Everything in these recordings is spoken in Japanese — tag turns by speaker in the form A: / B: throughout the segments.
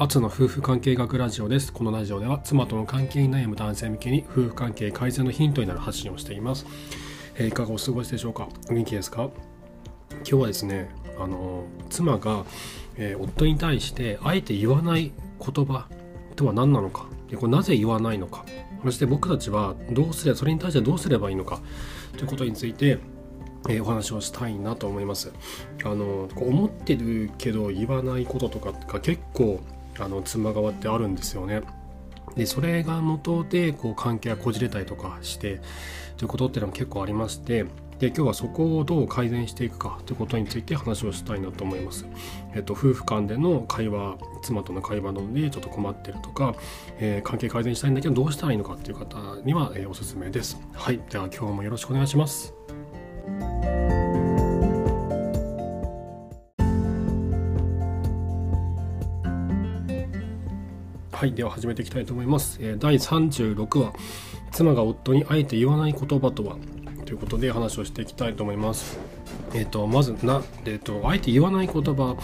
A: アツの夫婦関係学ラジオです。このラジオでは妻との関係に悩む男性向けに夫婦関係改善のヒントになる発信をしています。えー、いかがお過ごしでしょうか？お元気ですか？今日はですね、あの妻が、えー、夫に対してあえて言わない言葉とは何なのか？でこれなぜ言わないのか？そして僕たちはどうすればそれに対してどうすればいいのか？ということについてえ、お話をしたいなと思います。あの思ってるけど言わないこととかが結構あの妻側ってあるんですよね。でそれが元でこう関係がこじれたりとかしてということっていうのも結構ありましてで今日はそこをどう改善していくかということについて話をしたいなと思います。えっと、夫婦間での会話妻との会話のでちょっと困ってるとか、えー、関係改善したいんだけどどうしたらいいのかっていう方には、えー、おすすめです。はい、では今日もよろしくお願いします。はいでは始めていきたいと思います、えー、第36話妻が夫にあえて言わない言葉とは？ということで話をしていきたいと思います。えっ、ー、とまずなえ、ー、とあえて言わない言葉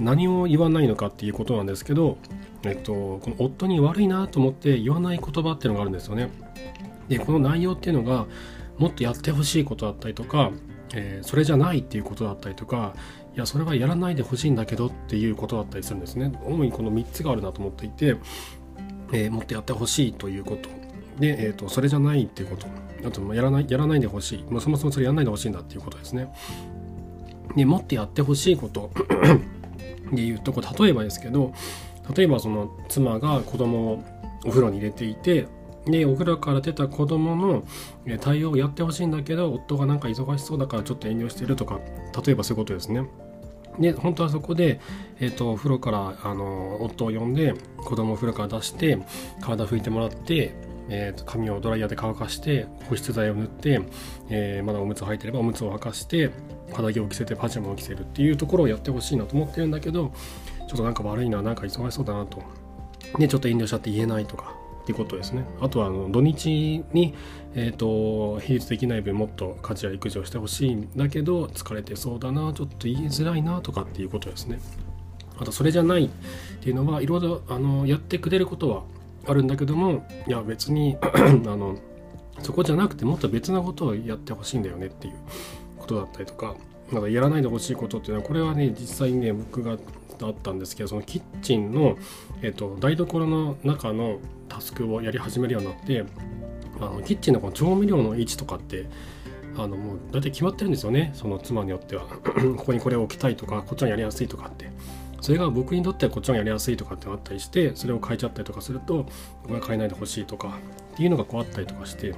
A: 何を言わないのかっていうことなんですけどえっ、とこの夫に悪いなと思って言わない言葉っていうのがあるんですよね。でこの内容っていうのがもっとやってほしいことだったりとか、えー、それじゃないっていうことだったりとかいやそれはやらないでほしいんだけどっていうことだったりするんですね。主にこの3つがあるなと思っていて、えー、もっとやってほしいということ。で、えーと、それじゃないっていうこと。あとやらないやらないでほしい、まあ、そもそもそれやらないでほしいんだっていうことですね。でもっとやってほしいこと。で言うとこ例えばですけど例えばその妻が子供をお風呂に入れていてでお風呂から出た子供の対応をやってほしいんだけど夫がなんか忙しそうだからちょっと遠慮してるとか例えばそういうことですね。で本当はそこで、えーと、お風呂からあの夫を呼んで子供をお風呂から出して体拭いてもらって、えーと、髪をドライヤーで乾かして保湿剤を塗って、えー、まだおむつを履いてればおむつを履かして肌着を着せてパジャマを着せるっていうところをやってほしいなと思ってるんだけどちょっとなんか悪いななんか忙しそうだなとでちょっと遠慮しちゃって言えないとかっていうことですね。あとはあの土日に、えーと、平日できない分もっと家事や育児をしてほしいんだけど疲れてそうだなちょっと言いづらいなとかっていうことですね。あとそれじゃないっていうのはいろいろあのやってくれることはあるんだけどもいや別に あのそこじゃなくてもっと別なことをやってほしいんだよねっていうことだったりとかまだやらないでほしいことっていうのはこれはね実際にね僕があったんですけどそのキッチンの、えーと、台所の中のタスクをやり始めるようになってあのキッチンのこの調味料の位置とかってあのもう大体決まってるんですよねその妻によっては。ここにこれを置きたいとかこっちのやりやすいとかって。それが僕にとってはこっちのやりやすいとかってあったりしてそれを変えちゃったりとかすると僕は変えないでほしいとかっていうのがこうあったりとかして。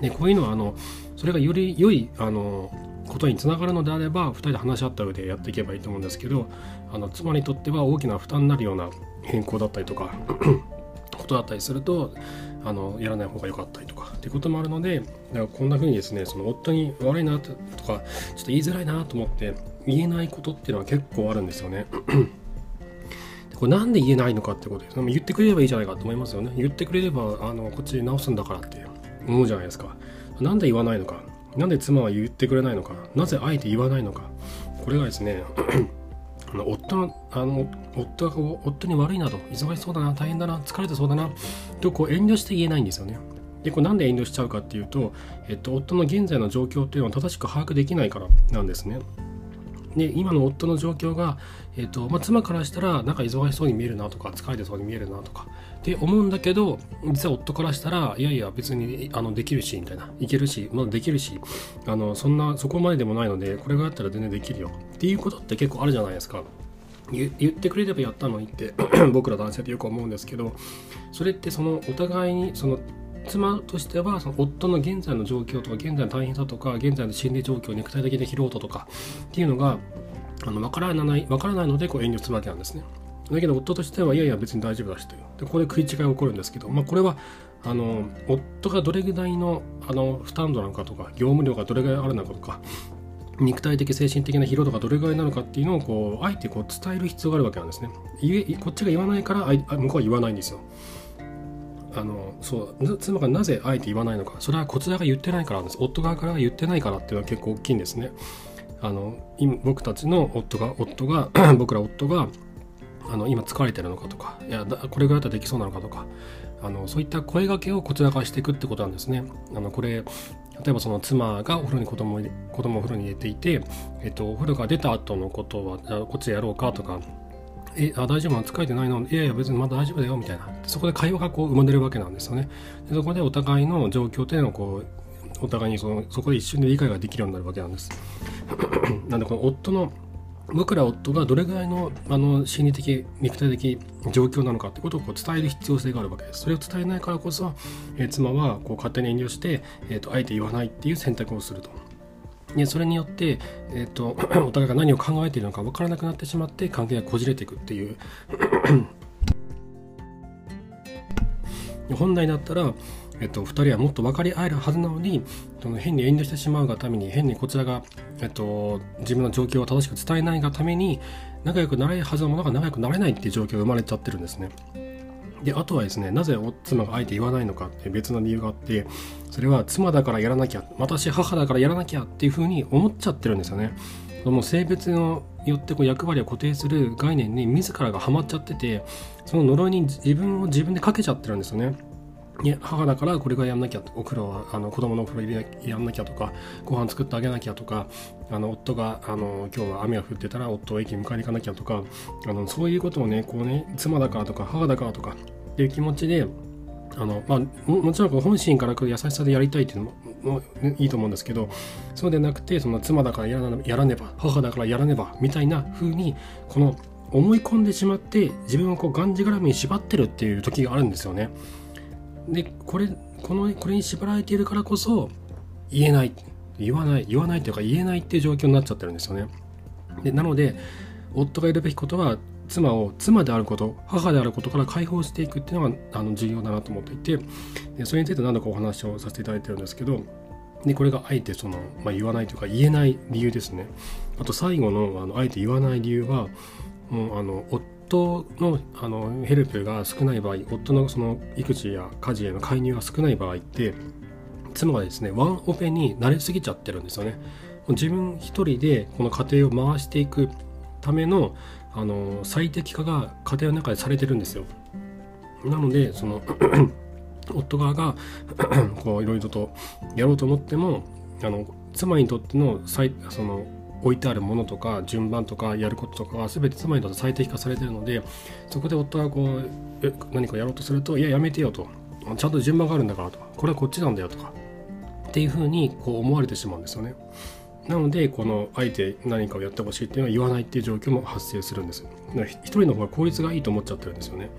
A: でこういうのはあのそれがより良いあのことにつながるのであれば2人で話し合った上でやっていけばいいと思うんですけどあの妻にとっては大きな負担になるような変更だったりとか ことだったりするとあのやらない方が良かったりとかっていうこともあるのでだかこんな風にですねその夫に悪いなとかちょっと言いづらいなと思って言えないことっていうのは結構あるんですよね。これなんで言えないのかってことです。言ってくれればいいじゃないかと思いますよね。言ってくれればあのこっちで直すんだからって思うじゃないですか。なんで言わないのか。なんで妻は言ってくれないのか？なぜあえて言わないのか？これがですね 夫のあの夫が夫に悪いなど忙しそうだな大変だな疲れてそうだなとこう遠慮して言えないんですよね。でこれなんで遠慮しちゃうかっていうと、えっと、夫の現在の状況っていうのを正しく把握できないからなんですね。で今の夫の状況が、えーとまあ、妻からしたらなんか忙しそうに見えるなとか疲れてそうに見えるなとかって思うんだけど実は夫からしたらいやいや別にあのできるしみたいないけるし、まだできるしあのそんなそこまででもないのでこれがあったら全然できるよっていうことって結構あるじゃないですか。言ってくれればやったのにって 僕ら男性ってよく思うんですけどそれってそのお互いにその妻としてはその夫の現在の状況とか現在の大変さとか現在の心理状況肉体的な疲労度とかっていうのがあの分からない分からないのでこう遠慮するわけなんですね。だけど夫としてはいやいや別に大丈夫だしというでここで食い違いが起こるんですけど、まあ、これはあの夫がどれぐらいのあの負担度なのかとか業務量がどれぐらいあるのかとか肉体的精神的な疲労度がどれぐらいなのかっていうのをこうあえてこう伝える必要があるわけなんですね。こっちが言わないから向こうは言わないんですよ。あのそう妻がなぜあえて言わないのか。それはこちらが言ってないからです。夫側から言ってないからっていうのは結構大きいんですね。あの今僕たちの夫が夫が 僕ら夫があの今疲れてるのかとかいやこれぐらいだったらできそうなのかとかあのそういった声がけをこちらからしていくってことなんですね。あのこれ例えばその妻がお風呂に子供子供をお風呂に入れていて、えっと、お風呂が出た後のことはこっちでやろうかとかえあ大丈夫？なの疲れてないの？いやいや別にまだ大丈夫だよみたいな。そこで会話がこう生まれるわけなんですよね。でそこでお互いの状況っていうのをこうお互いにそのそこで一瞬で理解ができるようになるわけなんです。なんでこの夫の僕ら夫がどれぐらいのあの心理的肉体的状況なのかってことをこう伝える必要性があるわけです。それを伝えないからこそ、えー、妻はこう勝手に遠慮して、えーと、あえて言わないっていう選択をすると。でそれによって、えーと、と お互いが何を考えているのか分からなくなってしまって関係がこじれていくっていう 本来だったらえっと、2人はもっと分かり合えるはずなのにその変に遠慮してしまうがために変にこちらが、えっと、自分の状況を正しく伝えないがために仲良くなれるはずのものが仲良くなれないっていう状況が生まれちゃってるんですね。であとはですねなぜ妻があえて言わないのかって別な理由があってそれは妻だからやらなきゃ私母だからやらなきゃっていうふうに思っちゃってるんですよね。もう性別によってこう役割を固定する概念に自らがハマっちゃっててその呪いに自分を自分でかけちゃってるんですよね。いや母だからこれがやんなきゃお風呂はあの子供のお風呂入れやんなきゃとかご飯作ってあげなきゃとかあの夫があの今日は雨が降ってたら夫を駅に迎えに行かなきゃとかあのそういうことをねこうね妻だからとか母だからとかっていう気持ちであのまあ、ももちろん本心から来る優しさでやりたいっていうのもいいと思うんですけどそうでなくてその妻だからやらやらねば母だからやらねばみたいな風にこの思い込んでしまって自分をこうがんじがらめに縛ってるっていう時があるんですよね。でこれこのこれに縛られているからこそ言えない。言わない言わないというか言えないっていう状況になっちゃってるんですよね。でなので夫がやるべきことは妻を妻であること母であることから解放していくっていうのがあの重要だなと思っていてでそれについて何度かお話をさせていただいてるんですけどでこれがあえてその、まあ、言わないというか言えない理由ですね。あと最後のあのあえて言わない理由はもうあの夫夫のあのヘルプが少ない場合夫のその育児や家事への介入が少ない場合って妻がですねワンオペに慣れすぎちゃってるんですよね。自分一人でこの家庭を回していくためのあの最適化が家庭の中でされてるんですよ。なのでその 夫側がこういろいろとやろうと思ってもあの妻にとっての最その置いてあるものとか順番とかやることとかは全て妻にとって最適化されてるのでそこで夫がこう何かやろうとするといややめてよとちゃんと順番があるんだからとこれはこっちなんだよとかっていうふうにこう思われてしまうんですよね。なのでこのあえて何かをやってほしいっていうのは言わないっていう状況も発生するんです。一人の方が効率がいいと思っちゃってるんですよね。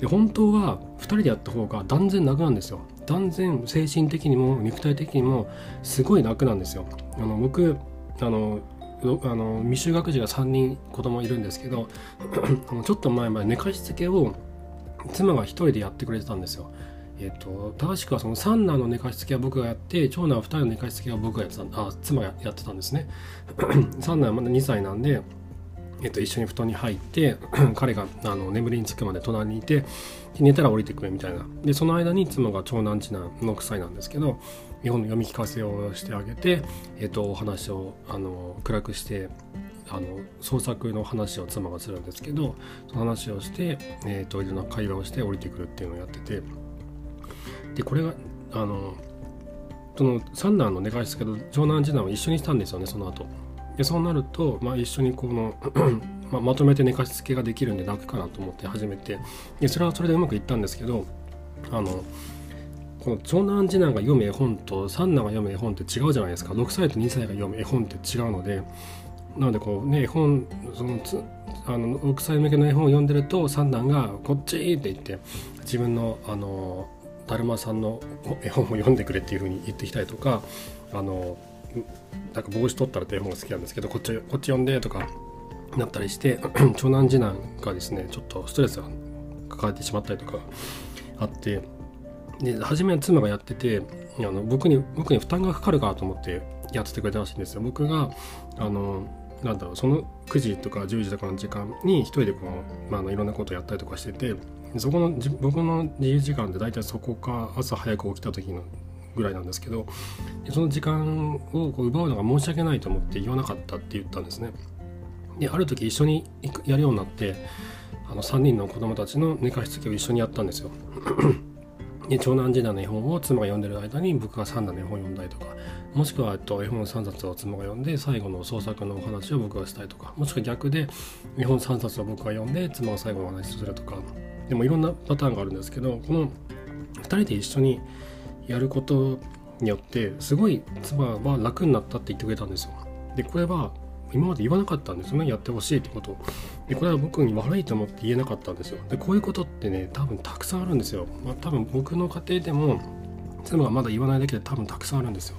A: で本当は2人でやった方が断然楽なんですよ。断然精神的にも肉体的にもすごい楽なんですよ。あの僕あのあの未就学児が3人子供いるんですけど ちょっと前まで寝かしつけを妻が1人でやってくれてたんですよ。えっと、正しくはその三男の寝かしつけは僕がやって長男は2人の寝かしつけは僕がやってたあ妻がやってたんですね 三男はまだ2歳なんで、えっと、一緒に布団に入って 彼があの眠りにつくまで隣にいて寝たら降りてくれみたいな。でその間に妻が長男次男の夫妻なんですけど日本の読み聞かせをしてあげて、えっと、お話をあの暗くしてあの創作の話を妻がするんですけどその話をして、えっと、いろんな会話をして降りてくるっていうのをやってて。でこれがあのその三男の寝かしつけと長男次男を一緒にしたんですよねその後。でそうなると、まあ、一緒にこの ままとめて寝かしつけができるんで楽かなと思って始めてでそれはそれでうまくいったんですけどあのこの長男次男が読む絵本と三男が読む絵本って違うじゃないですか6歳と2歳が読む絵本って違うのでなのでこうね絵本そのつあの6歳向けの絵本を読んでると三男が「こっち!」って言って自分のあのだるまさんの絵本を読んでくれっていうふうに言ってきたりとかあのなんか帽子取ったらって絵本が好きなんですけどこっちこっち読んでとかなったりして 長男次男がですねちょっとストレスが抱えてしまったりとかあってで初めは妻がやっててあの僕に僕に負担がかかるかと思ってやっててくれたらしいんですよ。僕があのなんだろうその9時とか10時とかの時間に一人でこう、ま、あのいろんなことをやったりとかしててそこの僕の自由時間って大体そこか朝早く起きた時のぐらいなんですけどその時間をこう奪うのが申し訳ないと思って言わなかったって言ったんですね。である時一緒にやるようになってあの3人の子供たちの寝かしつけを一緒にやったんですよ。で長男次男の絵本を妻が読んでる間に僕が三男の絵本を読んだりとかもしくは、えっと、絵本3冊を妻が読んで最後の創作のお話を僕がしたりとかもしくは逆で絵本3冊を僕が読んで妻が最後のお話をするとかでもいろんなパターンがあるんですけどこの2人で一緒にやることによってすごい妻は楽になったって言ってくれたんですよ。でこれは今まで言わなかったんですよね。やってほしいってこと。でこれは僕に悪いと思って言えなかったんですよ。でこういうことってね多分たくさんあるんですよ、まあ、多分僕の家庭でも妻がまだ言わないだけで多分たくさんあるんですよ。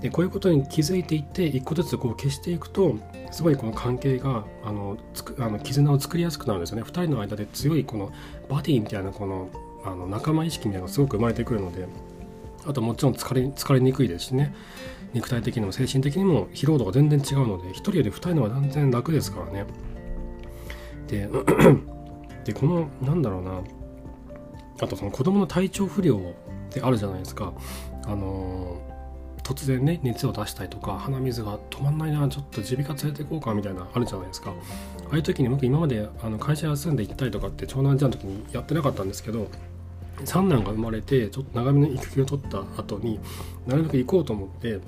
A: でこういうことに気づいていって一個ずつこう消していくとすごいこの関係があのつくあの絆を作りやすくなるんですよね。2人の間で強いこのバディみたいなこのあの仲間意識みたいなのがすごく生まれてくるのであともちろん疲れ疲れにくいですしね。肉体的にも精神的にも疲労度が全然違うので1人より2人の方が断然楽ですからね。で でこのなんだろうな。あとその子供の体調不良ってあるじゃないですか。あの突然ね熱を出したりとか鼻水が止まんないなちょっと耳鼻科連れて行こうかみたいなあるじゃないですか。ああいう時に僕今まであの会社休んで行ったりとかって長男ちゃんの時にやってなかったんですけど三男が生まれてちょっと長めの育休を取った後になるべく行こうと思って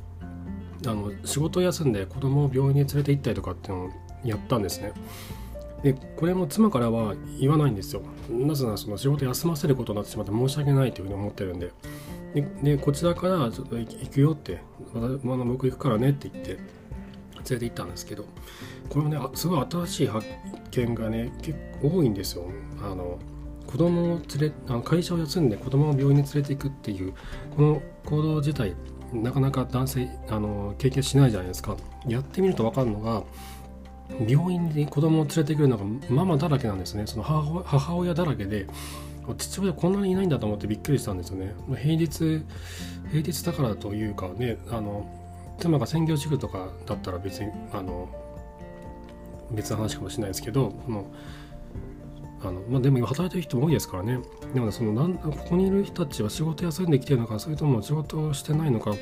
A: あの仕事を休んで子供を病院に連れて行ったりとかっていうのをやったんですね。でこれも妻からは言わないんですよ。なぜならその仕事休ませることになってしまって申し訳ないというふうに思ってるんで。ででこちらからちょっと行くよって「まだ僕行くからね」って言って連れて行ったんですけどこれもねすごい新しい発見がね結構多いんですよ。あの子供を連れあ会社を休んで子供を病院に連れていくっていうこの行動自体なかなか男性あの経験しないじゃないですか。やってみると分かるのが病院に子供を連れてくるのがママだらけなんですね。その母親だらけで父親こんなにいないんだと思ってびっくりしたんですよね。平日平日だからというかねあの妻が専業主婦とかだったら別にあの別の話かもしれないですけどこのあのまあ、でも今働いてる人も多いですからね。でもねそのなんここにいる人たちは仕事休んできてるのかそれとも仕事をしてないのか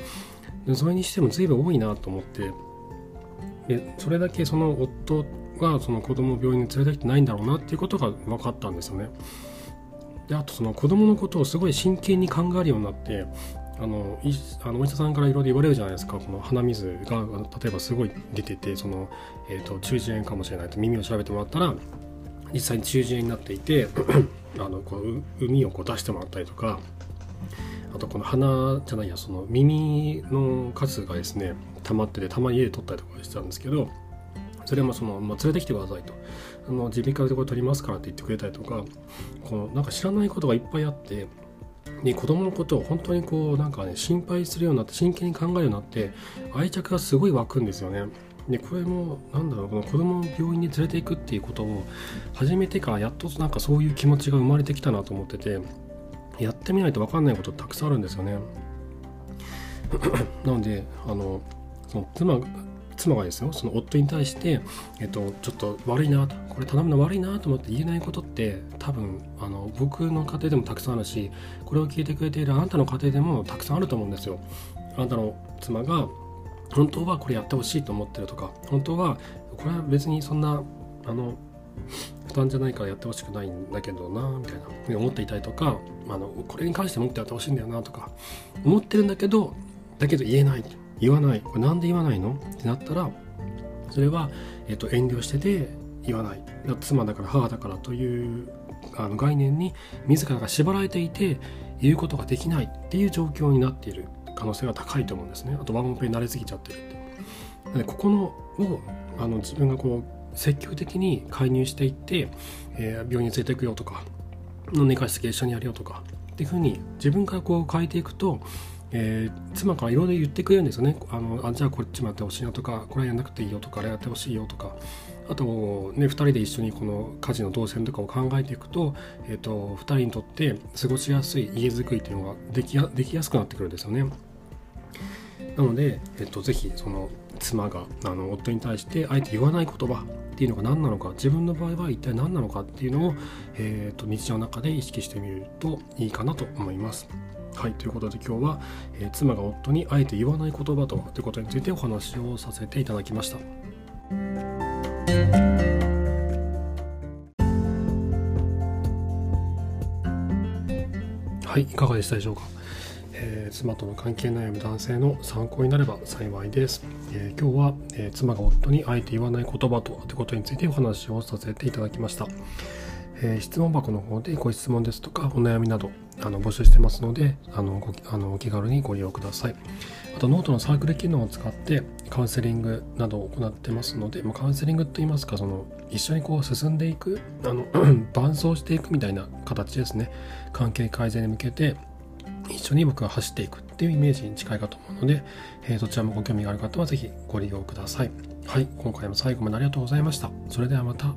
A: でそれにしても随分多いなと思って。でそれだけその夫がその子供を病院に連れてきてないんだろうなっていうことが分かったんですよね。であとその子供のことをすごい真剣に考えるようになってあのいあのお医者さんからいろいろ言われるじゃないですか。この鼻水が例えばすごい出ててその、えー、と中耳炎かもしれないと耳を調べてもらったら実際に中耳炎になっていて あのこう海をこう出してもらったりとかあとこの鼻じゃないやその耳の数がですね溜まっててたまに家で取ったりとかしてたんですけどそれもその、まあ、連れてきてくださいとあの耳鼻科でこれ取りますからって言ってくれたりとかこのなんか知らないことがいっぱいあってで子供のことを本当にこうなんかね心配するようになって真剣に考えるようになって愛着がすごい湧くんですよね。でこれもなんだろうこの子供を病院に連れていくっていうことを始めてからやっとなんかそういう気持ちが生まれてきたなと思っててやってみないと分かんないことたくさんあるんですよね なのであのその妻妻がですよその夫に対して、えっと、ちょっと悪いなとこれ頼むの悪いなと思って言えないことって多分あの僕の家庭でもたくさんあるしこれを聞いてくれているあなたの家庭でもたくさんあると思うんですよ。あなたの妻が本当はこれやってほしいと思ってるとか本当はこれは別にそんなあの負担じゃないからやってほしくないんだけどなみたいなふうに思っていたりとかあのこれに関してもっとやってほしいんだよなとか思ってるんだけどだけど言えない言わないこれなんで言わないの？ってなったらそれは、えっと、遠慮してて言わない。妻だから母だからというあの概念に自らが縛られていて言うことができないっていう状況になっている。可能性が高いと思うんですね。あとワンオペに慣れすぎちゃってるって。でここのをあの自分がこう積極的に介入していって、えー、病院に連れていくよとかの寝かしつけ一緒にやるよとかっていうふうに自分からこう変えていくと、えー、妻からいろいろ言ってくれるんですよね。あのあじゃあこっちもやってほしいなとかこれやんなくていいよとかあれやってほしいよとか。あとね2人で一緒にこの家事の動線とかを考えていくと,、えーと、2人にとって過ごしやすい家づくりっていうのができやできやすくなってくるんですよね。なので、えっと、ぜひその妻があの夫に対してあえて言わない言葉っていうのが何なのか自分の場合は一体何なのかっていうのを、えー、と日常の中で意識してみるといいかなと思います。はい、ということで今日は、えー、妻が夫にあえて言わない言葉とはということについてお話をさせていただきました。はい、いかがでしたでしょうか？妻との関係悩む男性の参考になれば幸いです、えー、今日は、えー、妻が夫にあえて言わない言葉とはということについてお話をさせていただきました、え質問箱の方でご質問ですとかお悩みなどあの募集してますのであのごあのお気軽にご利用ください。あとノートのサークル機能を使ってカウンセリングなどを行ってますので、まあ、カウンセリングといいますかその一緒にこう進んでいくあの 伴走していくみたいな形ですね。関係改善に向けて一緒に僕が走っていくっていうイメージに近いかと思うので、えー、どちらもご興味がある方は是非ご利用ください。はい今回も最後までありがとうございました。それではまた。